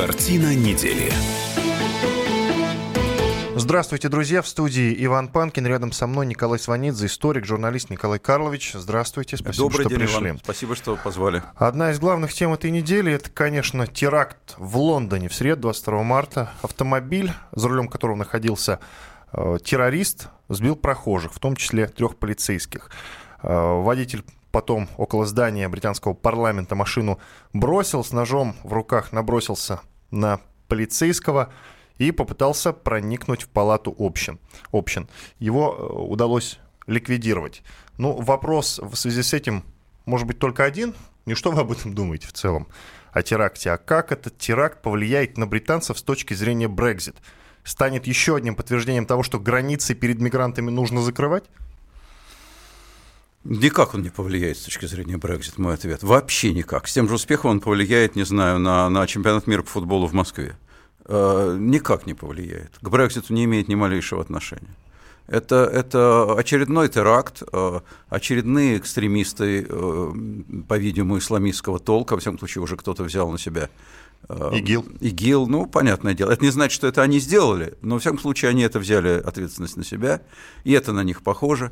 Картина недели. Здравствуйте, друзья. В студии Иван Панкин. Рядом со мной Николай Сванидзе, историк, журналист Николай Карлович. Здравствуйте. Спасибо, Добрый что день, пришли. Иван. Спасибо, что позвали. Одна из главных тем этой недели – это, конечно, теракт в Лондоне в среду, 22 марта. Автомобиль, за рулем которого находился э, террорист, сбил прохожих, в том числе трех полицейских. Э, водитель потом около здания британского парламента машину бросил, с ножом в руках набросился на полицейского и попытался проникнуть в палату общин. общин. Его э, удалось ликвидировать. Ну, вопрос в связи с этим может быть только один. Не что вы об этом думаете в целом, о теракте, а как этот теракт повлияет на британцев с точки зрения Брекзит? Станет еще одним подтверждением того, что границы перед мигрантами нужно закрывать? Никак он не повлияет с точки зрения Брекзит, мой ответ. Вообще никак. С тем же успехом он повлияет, не знаю, на, на чемпионат мира по футболу в Москве. Э, никак не повлияет. К Брекзиту не имеет ни малейшего отношения. Это, это очередной теракт, э, очередные экстремисты, э, по-видимому, исламистского толка, во всяком случае, уже кто-то взял на себя э, ИГИЛ. ИГИЛ, ну, понятное дело. Это не значит, что это они сделали, но, во всяком случае, они это взяли ответственность на себя, и это на них похоже.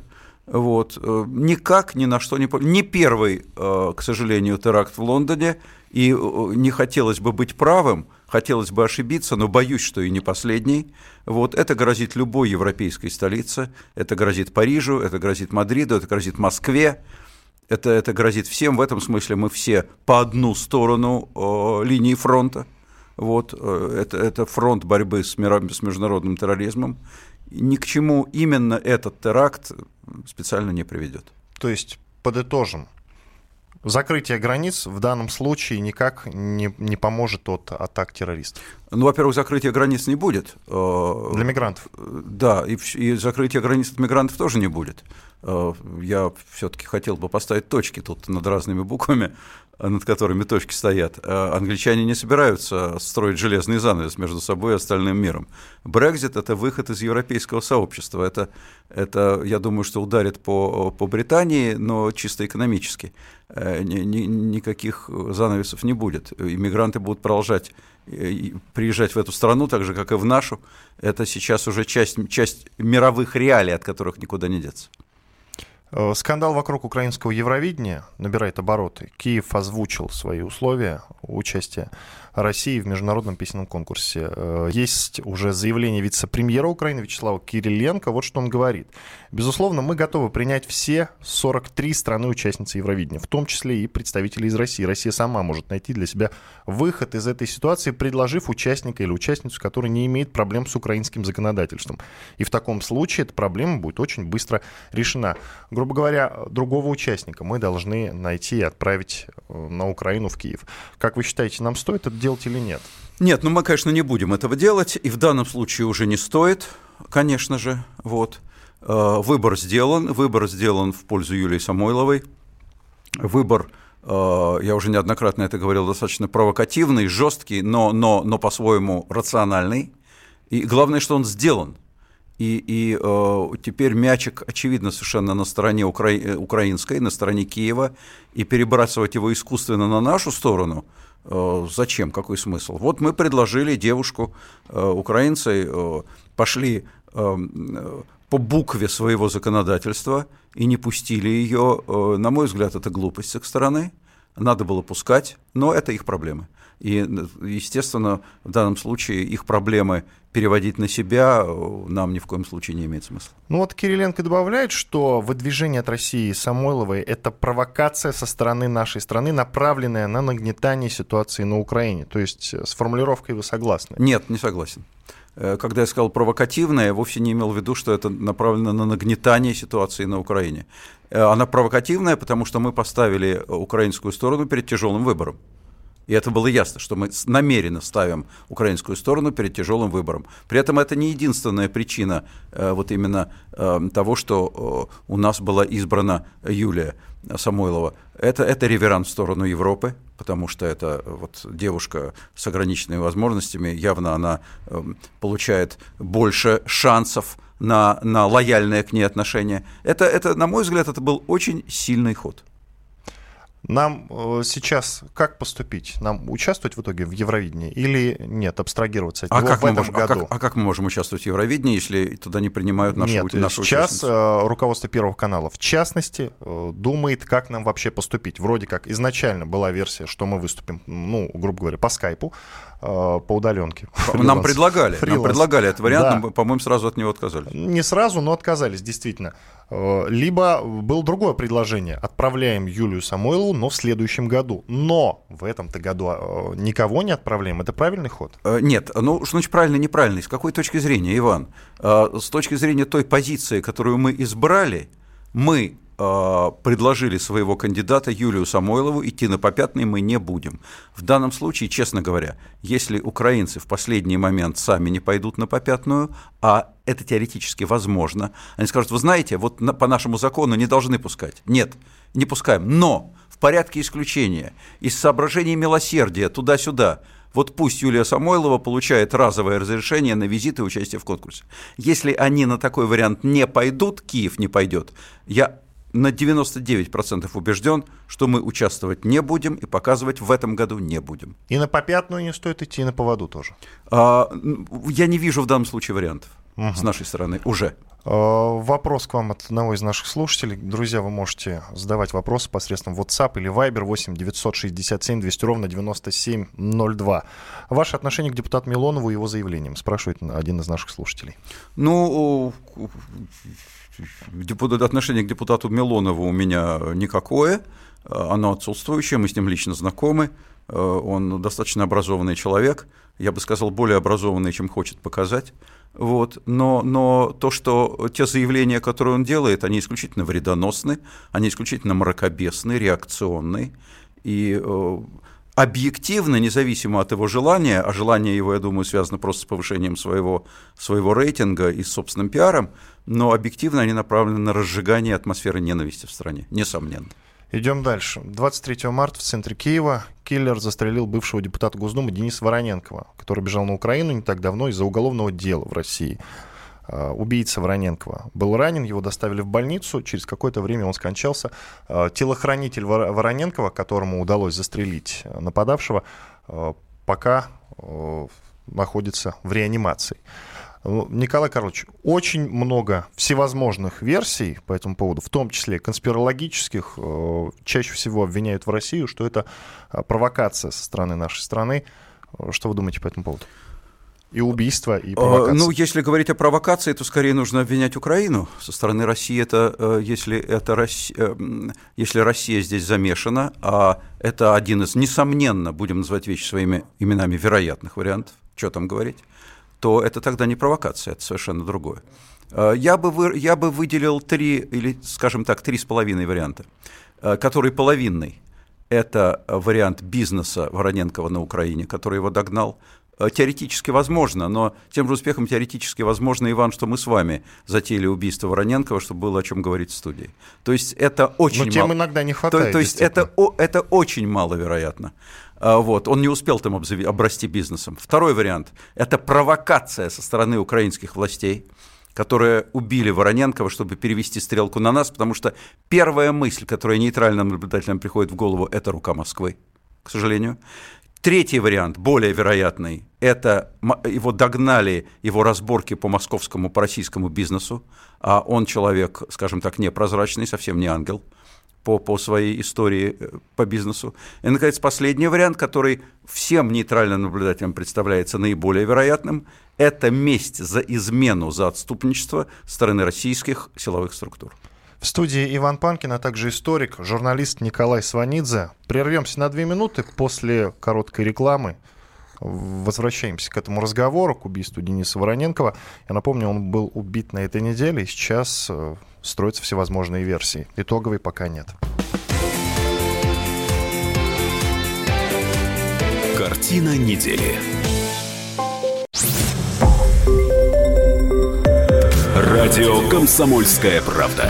Вот. Э, Никак ни на что не... Не первый, э, к сожалению, теракт в Лондоне, и э, не хотелось бы быть правым, хотелось бы ошибиться, но боюсь, что и не последний. Вот. Это грозит любой европейской столице, это грозит Парижу, это грозит Мадриду, это грозит Москве, это, это грозит всем. В этом смысле мы все по одну сторону э, линии фронта. Вот, это, это фронт борьбы с, мира- с международным терроризмом. Ни к чему именно этот теракт специально не приведет. То есть, подытожим, закрытие границ в данном случае никак не, не поможет от атак террористов. Ну, во-первых, закрытия границ не будет. Э, Для мигрантов. Да, и, и закрытия границ от мигрантов тоже не будет. Э, Я все-таки хотел бы поставить точки тут над разными буквами, над которыми точки стоят. Э, Англичане не собираются строить железный занавес между собой и остальным миром. Брекзит – это выход из европейского сообщества. Это, это я думаю, что ударит по, по Британии, но чисто экономически. Ни- ни- Никаких занавесов не будет. Иммигранты будут продолжать приезжать в эту страну, так же, как и в нашу. Это сейчас уже часть, часть мировых реалий, от которых никуда не деться. Э, Скандал вокруг украинского Евровидения набирает обороты. Киев озвучил свои условия участия России в международном песенном конкурсе. Э, Есть уже заявление вице-премьера Украины Вячеслава Кириленко. Вот что он говорит. Безусловно, мы готовы принять все 43 страны-участницы Евровидения, в том числе и представители из России. Россия сама может найти для себя выход из этой ситуации, предложив участника или участницу, который не имеет проблем с украинским законодательством. И в таком случае эта проблема будет очень быстро решена. Грубо говоря, другого участника мы должны найти и отправить э, на Украину, в Киев. Как вы считаете, нам стоит это делать или нет? Нет, ну мы, конечно, не будем этого делать, и в данном случае уже не стоит, конечно же. Вот. Э, Выбор сделан, выбор сделан в пользу Юлии Самойловой. Выбор, э, я уже неоднократно это говорил, достаточно провокативный, жесткий, но, но, но по-своему рациональный. И главное, что он сделан. И, и э, теперь мячик, очевидно, совершенно на стороне укра... э, украинской, на стороне Киева, и перебрасывать его искусственно на нашу сторону, э, зачем, какой смысл? Вот мы предложили девушку, э, украинцы э, пошли по букве своего законодательства и не пустили ее. Э, на мой взгляд, это глупость с их стороны. Надо было пускать, но это их проблемы. И, э, естественно, в данном случае их проблемы переводить на себя э, нам ни в коем случае не имеет смысла. Ну вот Кириленко добавляет, что выдвижение от России Самойловой – это провокация со стороны нашей страны, направленная на нагнетание ситуации на Украине. То есть с формулировкой вы согласны? Нет, не согласен. Э, Когда я сказал провокативное, я вовсе не имел в виду, что это направлено на нагнетание ситуации на Украине. Э, Она провокативная, потому что мы поставили украинскую сторону перед тяжелым выбором. И это было ясно, что мы намеренно ставим украинскую сторону перед тяжелым выбором. При этом это не единственная причина э, вот именно того, что у нас была избрана Юлия Самойлова. Это, это реверанс в сторону Европы, потому что это э, вот девушка с ограниченными возможностями, явно она э, получает больше шансов на, на лояльное к ней отношение. Это, это, на мой взгляд, это был очень сильный ход. Нам э, сейчас как поступить? Нам участвовать в итоге в Евровидении или нет, абстрагироваться от а него как в этом можем, году? А как, а как мы можем участвовать в Евровидении, если туда не принимают нашу, Нет, нашу сейчас э, руководство Первого канала, в частности, э, думает, как нам вообще поступить. Вроде как изначально была версия, что мы выступим, ну, грубо говоря, по скайпу, по удаленке. Нам предлагали, нам предлагали этот вариант, Да. но, по-моему, сразу от него отказались. Не сразу, но отказались, действительно. Э, Либо было другое предложение. Отправляем Юлию Самойлову, но в следующем году. Но в этом-то году э, никого не отправляем. Это правильный ход? Э, Нет, ну что значит правильно, неправильно? С какой точки зрения, Иван? Э, С точки зрения той позиции, которую мы избрали, мы э, предложили своего кандидата Юлию Самойлову, идти на попятный мы не будем. В данном случае, честно говоря, если украинцы в последний момент сами не пойдут на попятную, а это теоретически возможно, они скажут, вы знаете, вот на- по нашему закону не должны пускать. Нет, не пускаем. Но в порядке исключения, из соображений милосердия туда-сюда, вот пусть Юлия Самойлова получает разовое разрешение на визит и участие в конкурсе. Если они на такой вариант не пойдут, Киев не пойдет, я на 99% убежден, что мы участвовать не будем и показывать в этом году не будем. И на попятную не стоит идти, и на поводу тоже. А, Я не вижу в данном случае вариантов с нашей стороны уже. Э, Вопрос к вам от одного из наших слушателей. Друзья, вы можете задавать вопросы посредством WhatsApp или Viber 8 967 200 ровно 9702. Ваше отношение к депутату Милонову и его заявлениям, спрашивает один из наших слушателей. Ну, депу- отношение к депутату Милонову у меня никакое, оно отсутствующее, мы с ним лично знакомы, Э, он достаточно образованный человек, я бы сказал, более образованный, чем хочет показать. Вот. Но, но то, что те заявления, которые он делает, они исключительно вредоносны, они исключительно мракобесны, реакционны. И э, объективно, независимо от его желания, а желание его, я думаю, связано просто с повышением своего, своего рейтинга и с собственным пиаром, но объективно они направлены на разжигание атмосферы ненависти в стране, несомненно. Идем дальше. 23 марта в центре Киева киллер застрелил бывшего депутата Госдумы Дениса Вороненкова, который бежал на Украину не так давно из-за уголовного дела в России. А, Убийца Вороненкова был ранен, его доставили в больницу, через какое-то время он скончался. А, Телохранитель Вор- Вороненкова, которому удалось застрелить э, нападавшего, э, пока э, находится в реанимации. Ну, Николай Карлович, очень много всевозможных версий по этому поводу, в том числе конспирологических. Э, Чаще всего обвиняют в Россию, что это э, провокация со стороны нашей страны. Э, Что вы думаете по этому поводу? И убийство, и Э, провокация. Ну, если говорить о провокации, то скорее нужно обвинять Украину. Со стороны России это, э, если, это Россия, э, если Россия здесь замешана, а это один из, несомненно, будем называть вещи своими именами, вероятных вариантов, что там говорить, то это тогда не провокация, это совершенно другое. Я бы, вы, я бы выделил три, или, скажем так, три с половиной варианта, который половинный. Это вариант бизнеса Вороненкова на Украине, который его догнал. Э, Теоретически возможно, но тем же успехом теоретически возможно, Иван, что мы с вами затеяли убийство Вороненкова, чтобы было о чем говорить в студии. То есть это очень Но тем мало. иногда не То, хватает. то есть это, о- это очень маловероятно. А, Вот, он не успел там обзави- обрасти бизнесом. Второй вариант – это провокация со стороны украинских властей, которые убили Вороненкова, чтобы перевести стрелку на нас, потому что первая мысль, которая нейтральным наблюдателям приходит в голову, это рука Москвы, к сожалению. Третий вариант, более вероятный, это его догнали его разборки по московскому, по российскому бизнесу, а он человек, скажем так, непрозрачный, совсем не ангел по, по своей истории э, по бизнесу. И, наконец, последний вариант, который всем нейтральным наблюдателям представляется наиболее вероятным, это месть за измену, за отступничество стороны российских силовых структур. В студии Иван Панкин, а также историк, журналист Николай Сванидзе. Прервемся на две минуты после короткой рекламы. Возвращаемся к этому разговору, к убийству Дениса Вороненкова. Я напомню, он был убит на этой неделе, и сейчас э, строятся всевозможные версии. Итоговой пока нет. Картина недели. Радио «Комсомольская правда».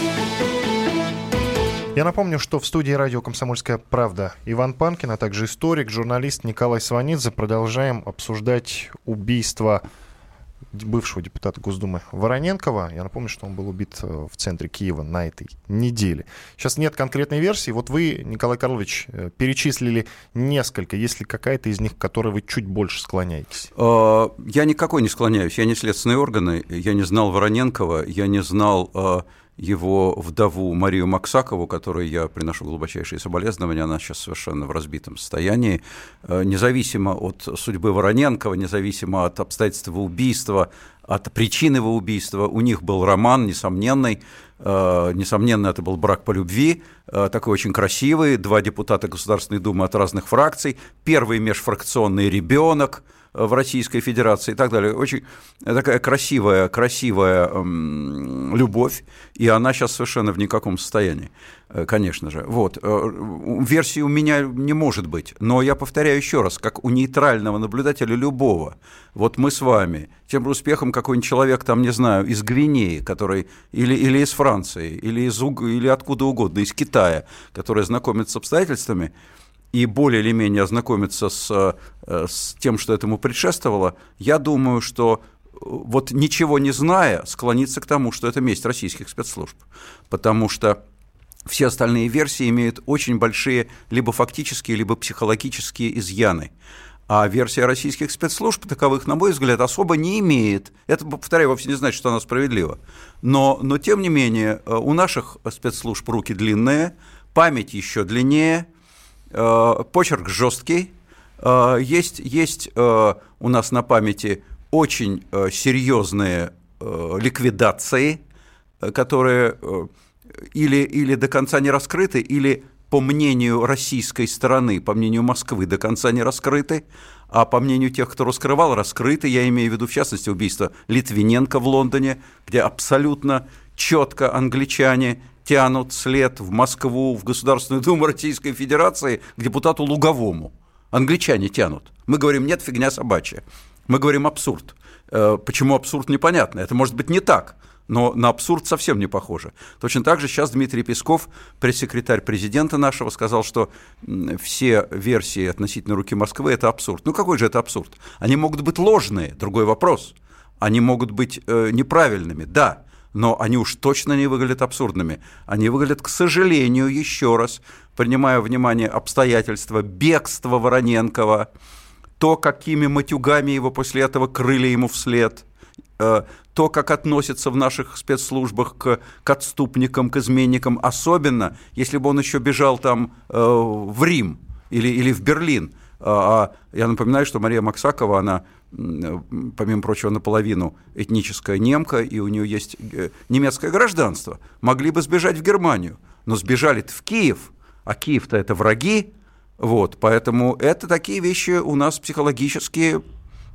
Я напомню, что в студии радио «Комсомольская правда» Иван Панкин, а также историк, журналист Николай Сванидзе. Продолжаем обсуждать убийство бывшего депутата Госдумы Вороненкова. Я напомню, что он был убит э, в центре Киева на этой неделе. Сейчас нет конкретной версии. Вот вы, Николай Карлович, э, перечислили несколько. Есть ли какая-то из них, к которой вы чуть больше склоняетесь? Э, я никакой не склоняюсь. Я не следственные органы. Я не знал Вороненкова. Я не знал его вдову Марию Максакову, которой я приношу глубочайшие соболезнования, она сейчас совершенно в разбитом состоянии, э, независимо от судьбы Вороненкова, независимо от обстоятельств убийства, от причины его убийства, у них был роман несомненный, э, несомненно, это был брак по любви, э, такой очень красивый, два депутата Государственной Думы от разных фракций, первый межфракционный ребенок – в Российской Федерации и так далее. Очень такая красивая, красивая любовь, и она сейчас совершенно в никаком состоянии, э, конечно же. Вот. Э, версии у меня не может быть, но я повторяю еще раз, как у нейтрального наблюдателя любого, вот мы с вами, тем успехом какой-нибудь человек, там, не знаю, из Гвинеи, который, или, или из Франции, или, из, или откуда угодно, из Китая, который знакомится с обстоятельствами, и более или менее ознакомиться с, э, с тем, что этому предшествовало, я думаю, что э, вот ничего не зная, склониться к тому, что это месть российских спецслужб. Потому что все остальные версии имеют очень большие либо фактические, либо психологические изъяны. А версия российских спецслужб таковых, на мой взгляд, особо не имеет. Это, повторяю, вовсе не значит, что она справедлива. Но, но тем не менее, э, у наших спецслужб руки длинные, память еще длиннее – почерк жесткий. Э, есть, есть э, у нас на памяти очень серьезные ликвидации, которые или, или до конца не раскрыты, или по мнению российской стороны, по мнению Москвы, до конца не раскрыты, а по мнению тех, кто раскрывал, раскрыты. Я имею в виду, в частности, убийство Литвиненко в Лондоне, где абсолютно четко англичане тянут след в Москву, в Государственную Думу Российской Федерации к депутату Луговому. Англичане тянут. Мы говорим, нет, фигня собачья. Мы говорим абсурд. Э, почему абсурд, непонятно. Это может быть не так, но на абсурд совсем не похоже. Точно так же сейчас Дмитрий Песков, пресс-секретарь президента нашего, сказал, что все версии относительно руки Москвы – это абсурд. Ну какой же это абсурд? Они могут быть ложные, другой вопрос. Они могут быть э, неправильными, да, но они уж точно не выглядят абсурдными. Они выглядят, к сожалению, еще раз, принимая внимание обстоятельства бегства Вороненкова, то, какими матюгами его после этого крыли ему вслед, э, то, как относятся в наших спецслужбах к, к отступникам, к изменникам, особенно если бы он еще бежал там э, в Рим или, или в Берлин. А, а я напоминаю, что Мария Максакова, она помимо прочего, наполовину этническая немка, и у нее есть э, немецкое гражданство, могли бы сбежать в Германию, но сбежали в Киев, а Киев-то это враги, вот, поэтому это такие вещи у нас психологические,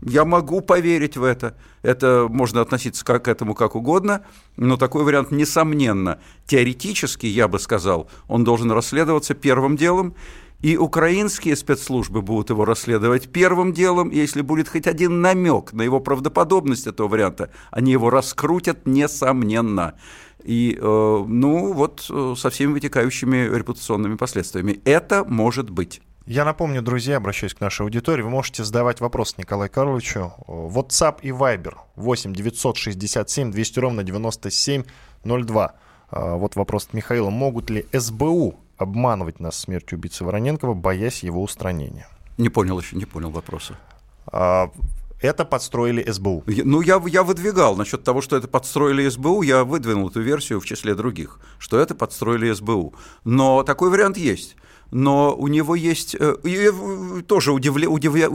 я могу поверить в это. Это можно относиться к этому как угодно, но такой вариант, несомненно, теоретически, я бы сказал, он должен расследоваться первым делом, и украинские спецслужбы будут его расследовать первым делом, если будет хоть один намек на его правдоподобность этого варианта, они его раскрутят несомненно. И, э, ну, вот э, со всеми вытекающими репутационными последствиями. Это может быть. Я напомню, друзья, обращаюсь к нашей аудитории, вы можете задавать вопрос Николаю Карловичу. WhatsApp и Viber 8 967 200 ровно 9702. А, вот вопрос от Михаила. Могут ли СБУ обманывать нас смертью убийцы Вороненкова, боясь его устранения. Не понял еще, не понял вопроса. А, это подстроили СБУ. Ну, я, я выдвигал насчет того, что это подстроили СБУ, я выдвинул эту версию в числе других, что это подстроили СБУ. Но такой вариант есть. Но у него есть... Э, я тоже удивля, удивля,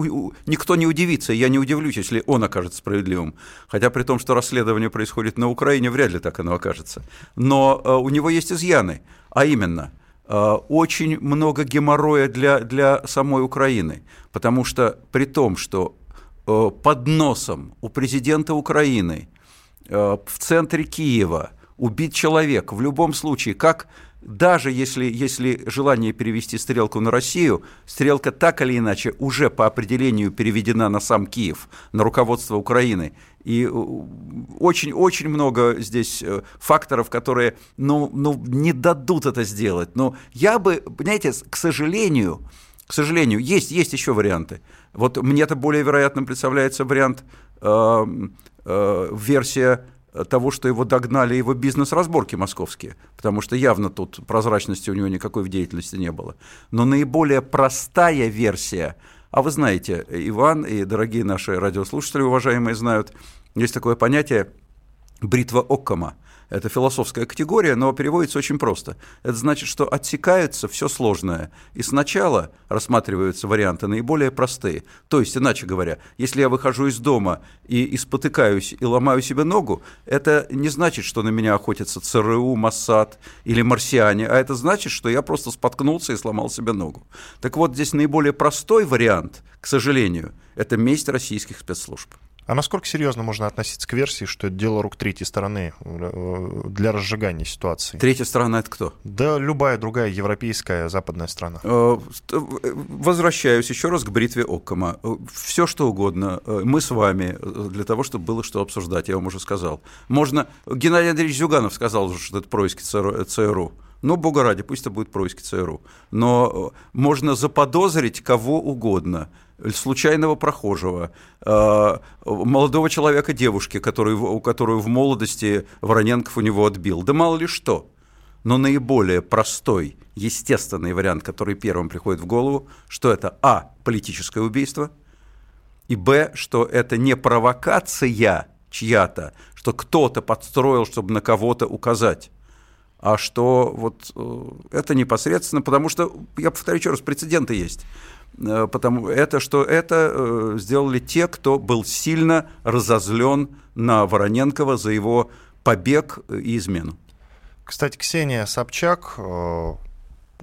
никто не удивится, я не удивлюсь, если он окажется справедливым. Хотя при том, что расследование происходит на Украине, вряд ли так оно окажется. Но э, у него есть изъяны, а именно – Э, очень много геморроя для, для самой Украины, потому что при том, что э, под носом у президента Украины э, в центре Киева убит человек. В любом случае, как даже если, если желание перевести стрелку на Россию, стрелка так или иначе уже по определению переведена на сам Киев, на руководство Украины. И очень-очень э, много здесь э, факторов, которые ну, ну, не дадут это сделать. Но я бы, понимаете, к сожалению, к сожалению, есть, есть еще варианты. Вот мне-то более вероятным представляется вариант, э, э, версия того, что его догнали его бизнес-разборки московские, потому что явно тут прозрачности у него никакой в деятельности не было. Но наиболее простая версия, а вы знаете, Иван и дорогие наши радиослушатели, уважаемые, знают, есть такое понятие бритва Оккама – это философская категория, но переводится очень просто. Это значит, что отсекается все сложное. И сначала рассматриваются варианты наиболее простые. То есть, иначе говоря, если я выхожу из дома и, и спотыкаюсь и ломаю себе ногу, это не значит, что на меня охотятся ЦРУ, Моссад или марсиане, а это значит, что я просто споткнулся и сломал себе ногу. Так вот, здесь наиболее простой вариант, к сожалению, это месть российских спецслужб. А насколько серьезно можно относиться к версии, что это дело рук третьей стороны э, для разжигания ситуации? Третья сторона это кто? Да любая другая европейская западная страна. Э, возвращаюсь еще раз к бритве Оккома. Все что угодно. Э, мы с вами для того, чтобы было что обсуждать, я вам уже сказал. Можно... Геннадий Андреевич Зюганов сказал, что это происки ЦРУ. Ну, бога ради, пусть это будет происки ЦРУ. Но можно заподозрить кого угодно – случайного прохожего, э, молодого человека, девушки, который, которую в молодости Вороненков у него отбил. Да мало ли что. Но наиболее простой, естественный вариант, который первым приходит в голову, что это а. политическое убийство, и б. что это не провокация чья-то, что кто-то подстроил, чтобы на кого-то указать а что вот э, это непосредственно, потому что, я повторю еще раз, прецеденты есть. Э, потому это, что это э, сделали те, кто был сильно разозлен на Вороненкова за его побег и измену. Кстати, Ксения Собчак э,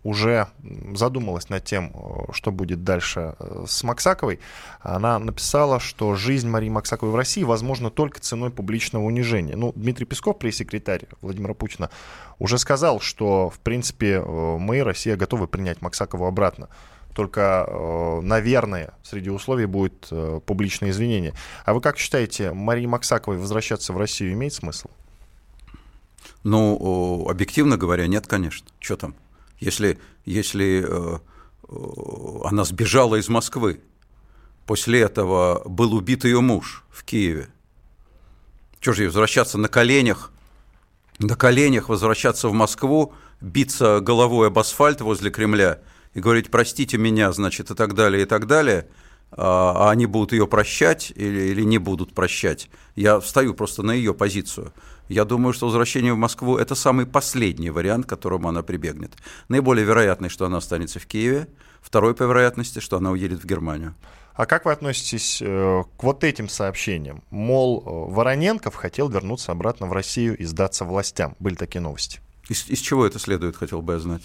уже задумалась над тем, что будет дальше с Максаковой. Она написала, что жизнь Марии Максаковой в России возможна только ценой публичного унижения. Ну, Дмитрий Песков, пресс-секретарь Владимира Путина, уже сказал, что, в принципе, мы, Россия, готовы принять Максакову обратно только, э, наверное, среди условий будет э, публичное извинение. А вы как считаете, Марии Максаковой возвращаться в Россию имеет смысл? Ну, объективно говоря, нет, конечно. Что там? Если, если э, она сбежала из Москвы, после этого был убит ее муж в Киеве, что же ей возвращаться на коленях, на коленях возвращаться в Москву, биться головой об асфальт возле Кремля – и говорить, простите меня, значит, и так далее, и так далее, а, а они будут ее прощать или, или не будут прощать. Я встаю просто на ее позицию. Я думаю, что возвращение в Москву – это самый последний вариант, к которому она прибегнет. Наиболее вероятный, что она останется в Киеве. Второй по вероятности, что она уедет в Германию. А как вы относитесь э, к вот этим сообщениям? Мол, э, Вороненков хотел вернуться обратно в Россию и сдаться властям. Были такие новости. Из, из чего это следует, хотел бы я знать?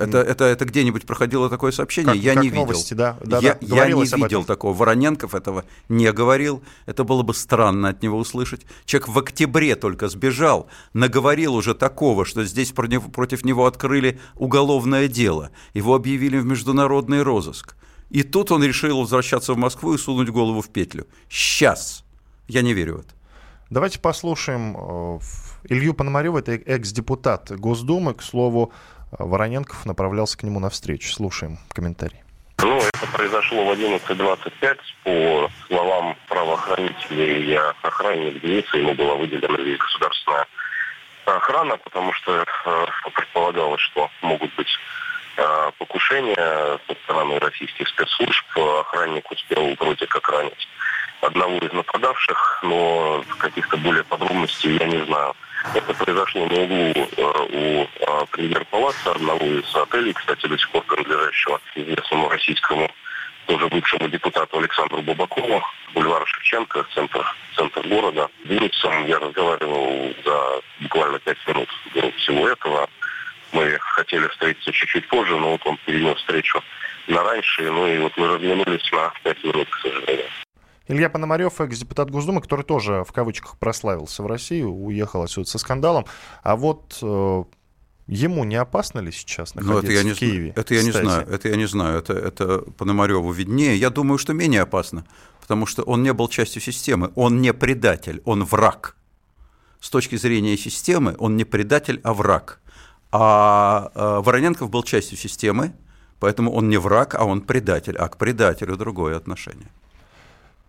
Это, это, это где-нибудь проходило такое сообщение? Как, я как не новости, видел. Да, да, я, да, я не видел такого. Вороненков этого не говорил. Это было бы странно от него услышать. Человек в октябре только сбежал, наговорил уже такого, что здесь против него открыли уголовное дело. Его объявили в международный розыск. И тут он решил возвращаться в Москву и сунуть голову в петлю. Сейчас. Я не верю в это. Давайте послушаем э, Илью Пономарева, это экс-депутат Госдумы, к слову, Вороненков направлялся к нему навстречу. Слушаем комментарий. Ну, это произошло в 11.25. По словам правоохранителей, охранник девицы, ему была выделена здесь государственная охрана, потому что э, предполагалось, что могут быть э, покушения со стороны российских спецслужб. Охранник успел вроде как ранить одного из нападавших, но каких-то более подробностей я не знаю. Это произошло на углу э, у э, премьер-палаца, одного из отелей, кстати, до сих пор принадлежащего известному российскому тоже бывшему депутату Александру Бабакову, бульвар Шевченко, центр, центр города. Денисом я разговаривал за буквально пять минут до всего этого. Мы хотели встретиться чуть-чуть позже, но вот он перенес встречу на раньше, ну и вот мы разминулись на пять минут, к сожалению. Илья Пономарев, экс-депутат Госдумы, который тоже в кавычках прославился в России, уехал отсюда со скандалом. А вот э, ему не опасно ли сейчас находиться ну, это я не, в Киеве? Это я кстати? не знаю, это я не знаю, это, это Пономареву виднее. Я думаю, что менее опасно, потому что он не был частью системы, он не предатель, он враг. С точки зрения системы он не предатель, а враг. А э, Вороненков был частью системы, поэтому он не враг, а он предатель, а к предателю другое отношение.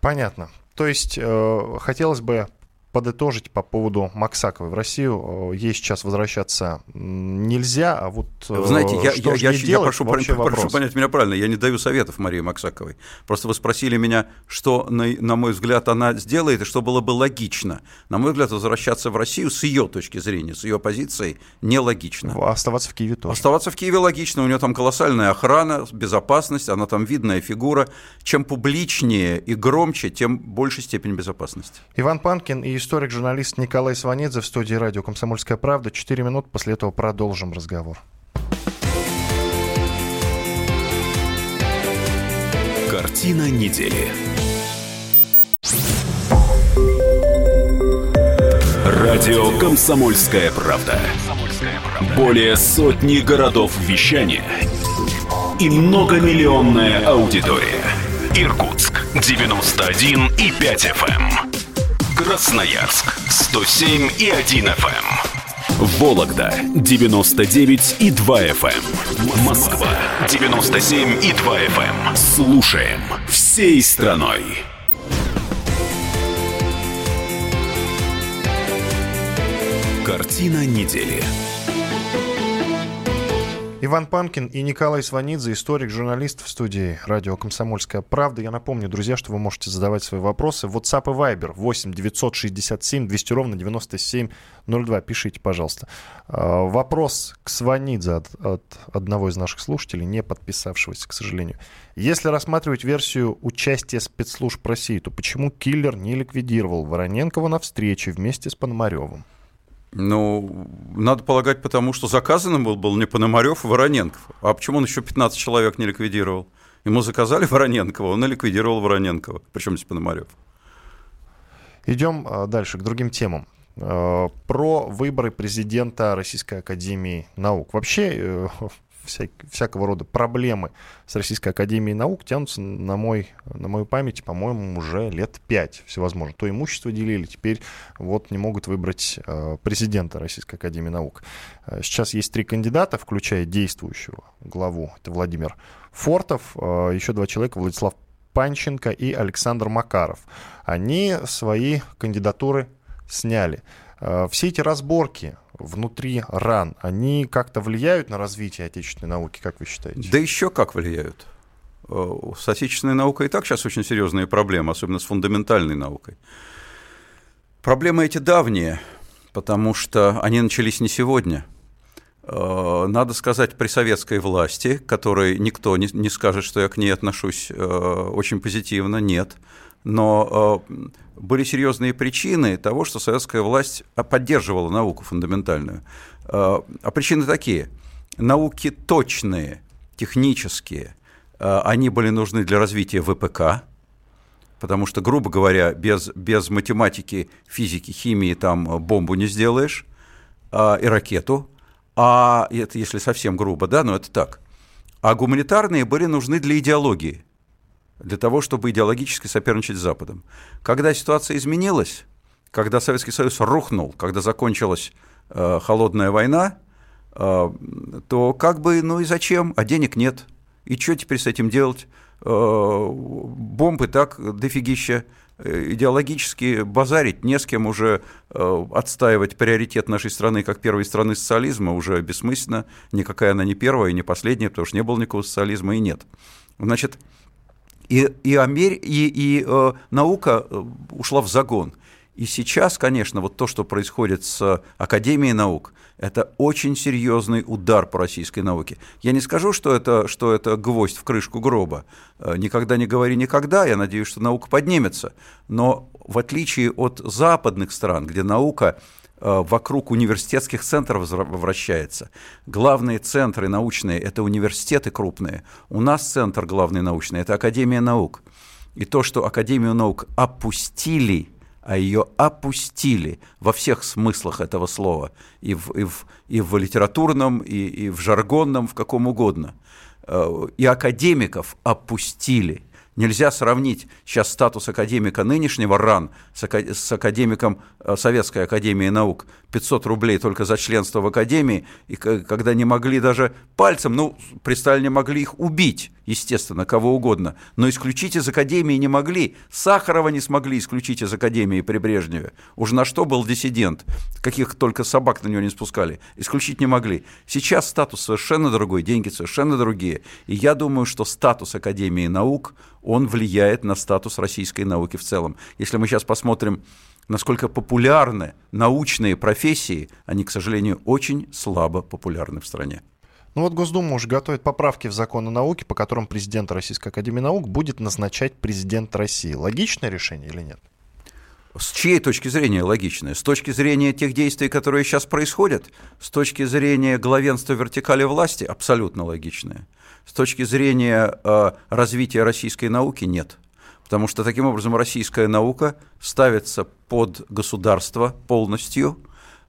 Понятно. То есть э, хотелось бы подытожить по поводу Максаковой. В Россию э, ей сейчас возвращаться нельзя, а вот э, Вы знаете, я, что я, я, я прошу, прошу, прошу понять меня правильно, я не даю советов Марии Максаковой. Просто вы спросили меня, что, на, на мой взгляд, она сделает, и что было бы логично. На мой взгляд, возвращаться в Россию с ее точки зрения, с ее позицией, нелогично. Оставаться в Киеве тоже. Оставаться в Киеве логично, у нее там колоссальная охрана, безопасность, она там видная фигура. Чем публичнее и громче, тем больше степень безопасности. Иван Панкин и историк-журналист Николай Сванидзе в студии радио «Комсомольская правда». Четыре минут, после этого продолжим разговор. Картина недели. Радио «Комсомольская правда». Более сотни городов вещания и многомиллионная аудитория. Иркутск 91 и 5 FM. Красноярск 107 и 1 FM. Вологда 99 и 2 FM. Москва 97 и 2 FM. Слушаем всей страной. Картина недели. Иван Панкин и Николай Сванидзе, историк, журналист в студии радио «Комсомольская правда». Я напомню, друзья, что вы можете задавать свои вопросы. WhatsApp и Viber 8 967 200 ровно 9702. Пишите, пожалуйста. А, вопрос к Сванидзе от, от одного из наших слушателей, не подписавшегося, к сожалению. Если рассматривать версию участия спецслужб России, то почему киллер не ликвидировал Вороненкова на встрече вместе с Пономаревым? Ну, надо полагать, потому что заказанным был, был не Пономарев, а Вороненков. А почему он еще 15 человек не ликвидировал? Ему заказали Вороненкова, он и ликвидировал Вороненкова. Причем здесь Пономарев? Идем а, дальше, к другим темам. А, про выборы президента Российской Академии Наук. Вообще, э, вся, всякого рода проблемы с Российской Академией Наук тянутся на, мой, на мою память, по-моему, уже лет пять всевозможно. То имущество делили, теперь вот не могут выбрать э, президента Российской Академии Наук. Э, сейчас есть три кандидата, включая действующего главу, это Владимир Фортов, э, еще два человека, Владислав Панченко и Александр Макаров. Они свои кандидатуры сняли. Все эти разборки внутри ран, они как-то влияют на развитие отечественной науки, как вы считаете? Да еще как влияют. Э, с отечественной наукой и так сейчас очень серьезные проблемы, особенно с фундаментальной наукой. Проблемы эти давние, потому что они начались не сегодня. Э, надо сказать, при советской власти, которой никто не, скажет, что я к ней отношусь очень позитивно, нет – но э, были серьезные причины того, что советская власть поддерживала науку фундаментальную. Э, а причины такие. Науки точные, технические, э, они были нужны для развития ВПК, потому что, грубо говоря, без, без математики, физики, химии там бомбу не сделаешь, и ракету, а это если совсем грубо, да, но это так. А гуманитарные были нужны для идеологии – для того, чтобы идеологически соперничать с Западом. Когда ситуация изменилась, когда Советский Союз рухнул, когда закончилась э, холодная война, э, то как бы, ну и зачем? А денег нет. И что теперь с этим делать? Э, бомбы так дофигища. Э, идеологически базарить, не с кем уже э, отстаивать приоритет нашей страны как первой страны социализма уже бессмысленно. Никакая она не первая и не последняя, потому что не было никакого социализма и нет. Значит, и, и, Амер... и, и э, наука э, ушла в загон. И сейчас, конечно, вот то, что происходит с Академией наук, это очень серьезный удар по российской науке. Я не скажу, что это, что это гвоздь в крышку гроба. Э, никогда не говори никогда, я надеюсь, что наука поднимется. Но в отличие от западных стран, где наука вокруг университетских центров вращается. Главные центры научные – это университеты крупные. У нас центр главный научный – это Академия наук. И то, что Академию наук опустили, а ее опустили во всех смыслах этого слова, и в, и в, и в литературном, и, и в жаргонном, в каком угодно, э, и академиков опустили – Нельзя сравнить сейчас статус академика нынешнего РАН с, академиком э, Советской Академии Наук. 500 рублей только за членство в Академии, и когда не могли даже пальцем, ну, при Сталине могли их убить, естественно, кого угодно, но исключить из Академии не могли. Сахарова не смогли исключить из Академии при Брежневе. Уже на что был диссидент? Каких только собак на него не спускали. Исключить не могли. Сейчас статус совершенно другой, деньги совершенно другие. И я думаю, что статус Академии наук – он влияет на статус российской науки в целом. Если мы сейчас посмотрим, насколько популярны научные профессии, они, к сожалению, очень слабо популярны в стране. Ну вот Госдума уже готовит поправки в закон о науке, по которым президент Российской Академии Наук будет назначать президент России. Логичное решение или нет? С чьей точки зрения логичное? С точки зрения тех действий, которые сейчас происходят? С точки зрения главенства вертикали власти? Абсолютно логичное. С точки зрения э, развития российской науки нет. Потому что таким образом российская наука ставится под государство полностью.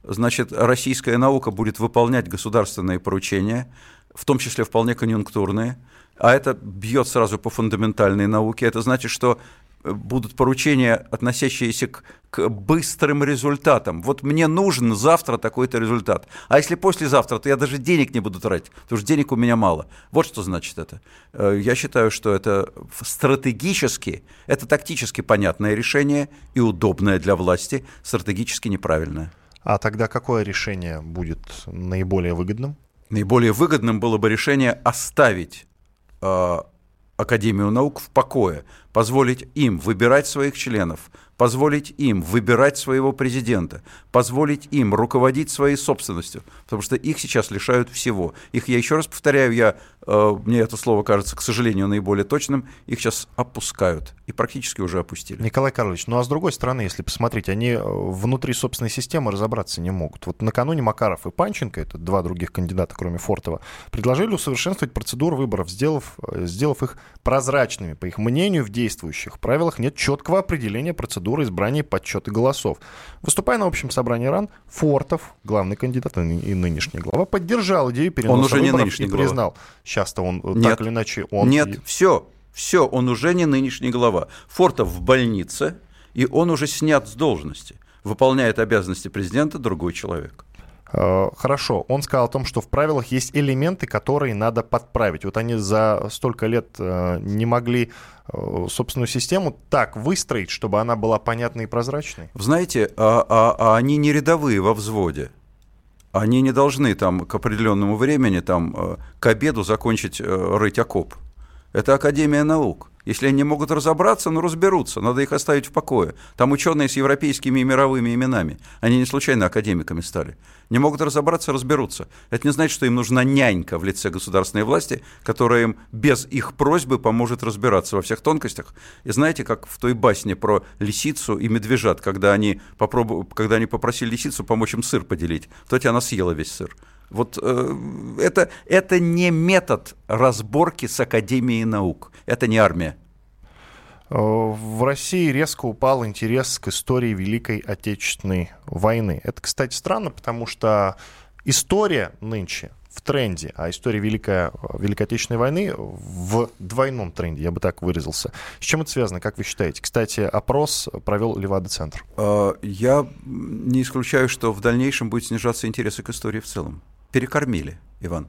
Значит, российская наука будет выполнять государственные поручения, в том числе вполне конъюнктурные. А это бьет сразу по фундаментальной науке. Это значит, что будут поручения, относящиеся к, к быстрым результатам. Вот мне нужен завтра такой-то результат. А если послезавтра, то я даже денег не буду тратить, потому что денег у меня мало. Вот что значит это. Э, я считаю, что это стратегически, это тактически понятное решение и удобное для власти, стратегически неправильное. А тогда какое решение будет наиболее выгодным? Наиболее выгодным было бы решение оставить э, Академию наук в покое, позволить им выбирать своих членов, позволить им выбирать своего президента, позволить им руководить своей собственностью, потому что их сейчас лишают всего. Их, я еще раз повторяю, я, э, мне это слово кажется, к сожалению, наиболее точным, их сейчас опускают и практически уже опустили. Николай Карлович, ну а с другой стороны, если посмотреть, они э, внутри собственной системы разобраться не могут. Вот накануне Макаров и Панченко, это два других кандидата, кроме Фортова, предложили усовершенствовать процедуру выборов, сделав, э, сделав их прозрачными. По их мнению, в действующих правилах нет четкого определения процедуры избрания подсчета голосов. Выступая на общем собрании РАН, Фортов, главный кандидат и нынешний глава, поддержал идею переноса он уже не нынешний и признал. Глава. Сейчас-то он нет, так или иначе... Он... Нет, все, все, он уже не нынешний глава. Фортов в больнице, и он уже снят с должности. Выполняет обязанности президента другой человек. Э, хорошо, он сказал о том, что в правилах есть элементы, которые надо подправить. Вот они за столько лет э, не могли э, собственную систему так выстроить, чтобы она была понятной и прозрачной. Знаете, а, а, а они не рядовые во взводе. Они не должны там к определенному времени, там, к обеду закончить рыть окоп. Это Академия наук. Если они могут разобраться, ну разберутся, надо их оставить в покое. Там ученые с европейскими и мировыми именами. Они не случайно академиками стали. Не могут разобраться, разберутся. Это не значит, что им нужна нянька в лице государственной власти, которая им без их просьбы поможет разбираться во всех тонкостях. И знаете, как в той басне про лисицу и медвежат, когда они, попробу... когда они попросили лисицу помочь им сыр поделить, итоге она съела весь сыр. Вот э, это, это не метод разборки с Академией наук. Это не армия. Э, в России резко упал интерес к истории Великой Отечественной войны. Это, кстати, странно, потому что история нынче в тренде, а история Великой, Великой Отечественной войны в двойном тренде, я бы так выразился. С чем это связано, как вы считаете? Кстати, опрос провел Левада-центр. Э, я не исключаю, что в дальнейшем будет снижаться интерес к истории в целом. Перекормили, Иван.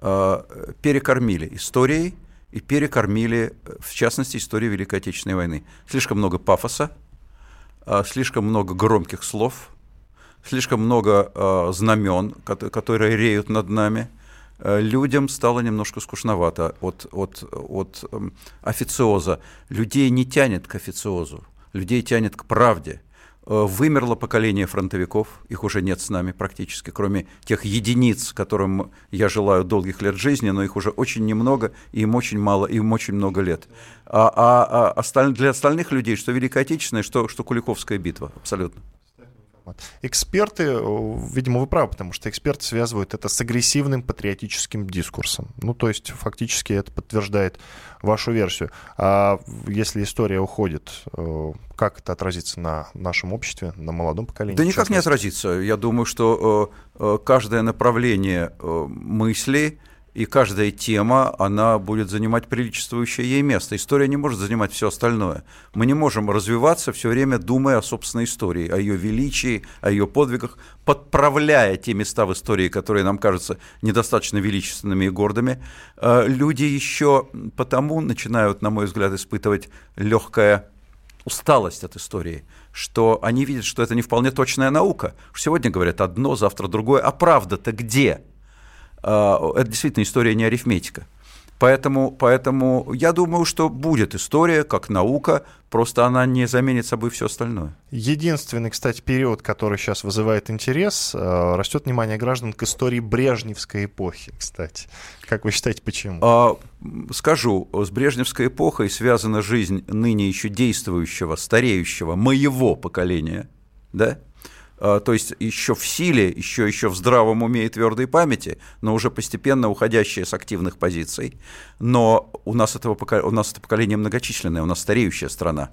Э, перекормили историей, и перекормили, в частности, историю Великой Отечественной войны. Слишком много пафоса, э, слишком много громких слов, слишком много э, знамен, которые реют над нами. Людям стало немножко скучновато от, от, от эм, официоза. Людей не тянет к официозу, людей тянет к правде – вымерло поколение фронтовиков, их уже нет с нами практически, кроме тех единиц, которым я желаю долгих лет жизни, но их уже очень немного, и им очень мало, им очень много лет. А, а, а осталь, для остальных людей, что Великая Отечественная, что, что Куликовская битва, абсолютно. Эксперты, видимо, вы правы, потому что эксперты связывают это с агрессивным патриотическим дискурсом. Ну, то есть, фактически это подтверждает вашу версию. А если история уходит, э, как это отразится на нашем обществе, на молодом поколении? Да никак не отразится. Я думаю, что э, э, каждое направление мысли и каждая тема, она будет занимать приличествующее ей место. История не может занимать все остальное. Мы не можем развиваться все время, думая о собственной истории, о ее величии, о ее подвигах, подправляя те места в истории, которые нам кажутся недостаточно величественными и гордыми. Э, люди еще потому начинают, на мой взгляд, испытывать легкое усталость от истории, что они видят, что это не вполне точная наука. Сегодня говорят одно, завтра другое, а правда-то где? А, это действительно история не арифметика. Поэтому, поэтому я думаю, что будет история как наука, просто она не заменит собой все остальное. Единственный, кстати, период, который сейчас вызывает интерес, э, растет внимание граждан к истории Брежневской эпохи, кстати. Как вы считаете, почему? А, скажу, с Брежневской эпохой связана жизнь ныне еще действующего, стареющего, моего поколения, да, то есть еще в силе, еще, еще в здравом уме и твердой памяти, но уже постепенно уходящие с активных позиций. Но у нас, этого, у нас это поколение многочисленное, у нас стареющая страна.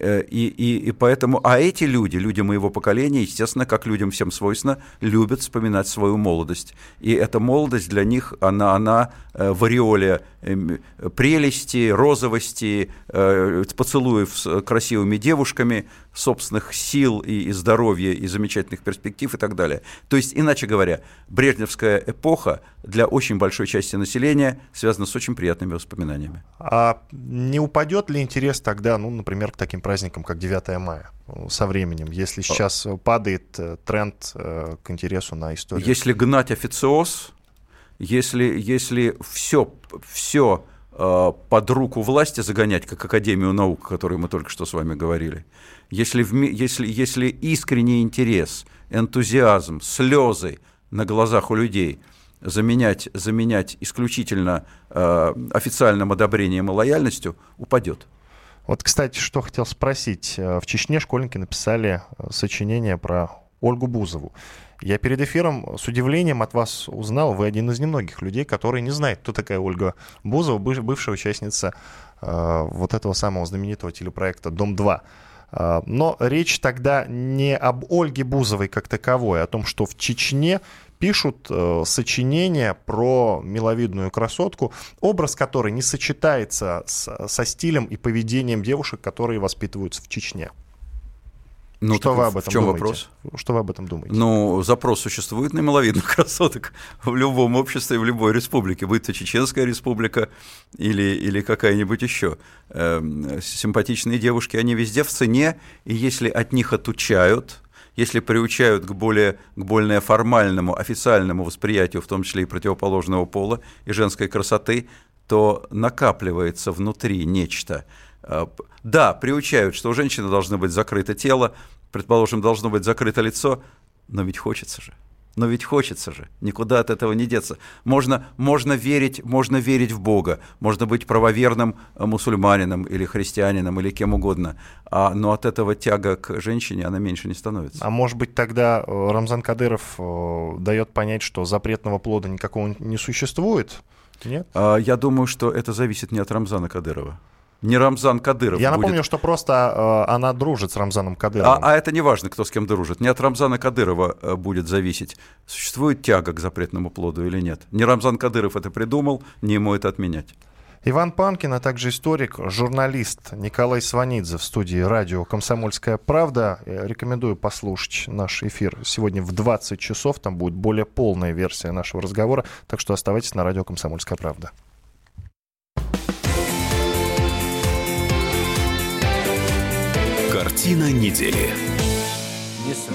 Э, и, и, и поэтому, а эти люди, люди моего поколения, естественно, как людям всем свойственно, любят вспоминать свою молодость. И эта молодость для них, она, она э, в ореоле эм, прелести, розовости, э, поцелуев с красивыми девушками, собственных сил и, и здоровья, и замечательных перспектив и так далее. То есть, иначе говоря, брежневская эпоха для очень большой части населения связана с очень приятными воспоминаниями. А не упадет ли интерес тогда, ну, например, к таким праздникам, как 9 мая? со временем, если сейчас падает э, тренд э, к интересу на историю? Если гнать официоз, если, если все, все э, под руку власти загонять, как Академию наук, о которой мы только что с вами говорили, если, если, если искренний интерес, энтузиазм, слезы на глазах у людей заменять, заменять исключительно э, официальным одобрением и лояльностью, упадет. Вот, кстати, что хотел спросить. Э, в Чечне школьники написали э, сочинение про Ольгу Бузову. Я перед эфиром с удивлением от вас узнал, вы один из немногих людей, которые не знают, кто такая Ольга Бузова, бывшая участница э, вот этого самого знаменитого телепроекта «Дом-2». Э, но речь тогда не об Ольге Бузовой как таковой, а о том, что в Чечне пишут э, сочинения про миловидную красотку, образ которой не сочетается с, со стилем и поведением девушек, которые воспитываются в Чечне. Ну, что вы об этом в чем думаете? вопрос? Что вы об этом думаете? Ну, запрос существует на миловидных красоток в любом обществе, в любой республике, будь то Чеченская республика или, или какая-нибудь еще. Эм, симпатичные девушки, они везде в цене, и если от них отучают, если приучают к более, к более формальному, официальному восприятию, в том числе и противоположного пола, и женской красоты, то накапливается внутри нечто. А, да, приучают, что у женщины должно быть закрыто тело, предположим, должно быть закрыто лицо, но ведь хочется же. Но ведь хочется же, никуда от этого не деться. Можно, можно, верить, можно верить в Бога, можно быть правоверным э, мусульманином или христианином или кем угодно, а, но от этого тяга к женщине, она меньше не становится. А может быть тогда э, Рамзан Кадыров э, дает понять, что запретного плода никакого не существует? Нет? А, я думаю, что это зависит не от Рамзана Кадырова не Рамзан Кадыров. Я напомню, что просто э, она дружит с Рамзаном Кадыровым. А, а это не важно, кто с кем дружит. Не от Рамзана Кадырова э, будет зависеть, существует тяга к запретному плоду или нет. Не Рамзан Кадыров это придумал, не ему это отменять. Иван Панкин, а также историк, журналист Николай Сванидзе в студии радио «Комсомольская правда». Я рекомендую послушать наш эфир сегодня в 20 часов. Там будет более полная версия нашего разговора. Так что оставайтесь на радио «Комсомольская правда». Картина недели.